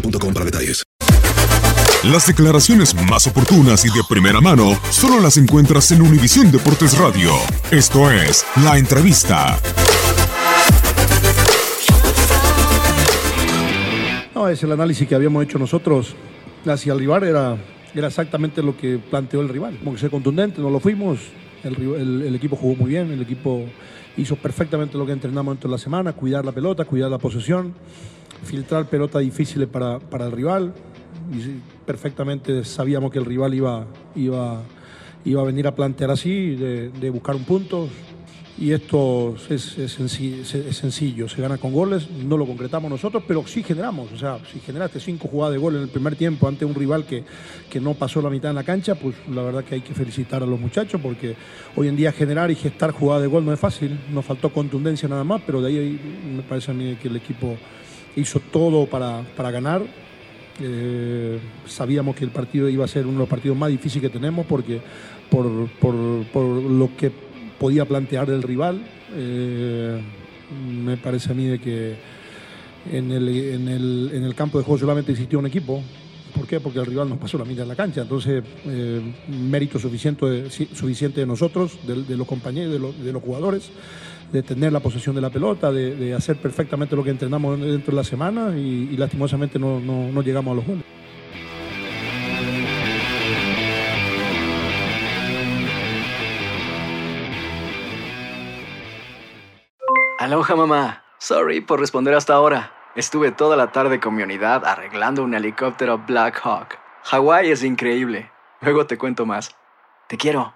boostmobile.com para detalles. Las declaraciones más oportunas y de primera mano solo las encuentras en Univisión Deportes Radio. Esto es La Entrevista. No, es el análisis que habíamos hecho nosotros hacia el rival, era, era exactamente lo que planteó el rival. Como que ser contundente, no lo fuimos, el, el equipo jugó muy bien, el equipo hizo perfectamente lo que entrenamos dentro de la semana, cuidar la pelota, cuidar la posesión, filtrar pelotas difíciles para, para el rival. Y perfectamente sabíamos que el rival iba, iba, iba a venir a plantear así, de, buscar un punto. Y esto es, es senci- es- es sencillo, se gana con goles, no lo concretamos nosotros, pero sí generamos. O sea, si generaste cinco jugadas de gol en el primer tiempo ante un rival que, que no pasó la mitad en la cancha, pues la verdad que hay que felicitar a los muchachos porque hoy en día generar y gestar jugadas de gol no es fácil. Nos faltó contundencia nada más, pero de ahí me parece a mí que el equipo hizo todo para, para ganar. Eh, sabíamos que el partido iba a ser uno de los partidos más difíciles que tenemos porque por, por- por lo que podía plantear el rival. Eh, me parece a mí de que en el, en, el, en el campo de juego solamente existió un equipo. ¿Por qué? Porque el rival nos pasó la mitad de la cancha. Entonces, eh, mérito suficiente de, suficiente de nosotros, de, los compañeros, de los jugadores, de tener la posesión de la pelota, de, de hacer perfectamente lo que entrenamos dentro de la semana y, lastimosamente no, no- no llegamos a los goles. Aloha mamá. Sorry por responder hasta ahora. Estuve toda la tarde con mi unidad arreglando un helicóptero Black Hawk. Hawái es increíble. Luego te cuento más. Te quiero.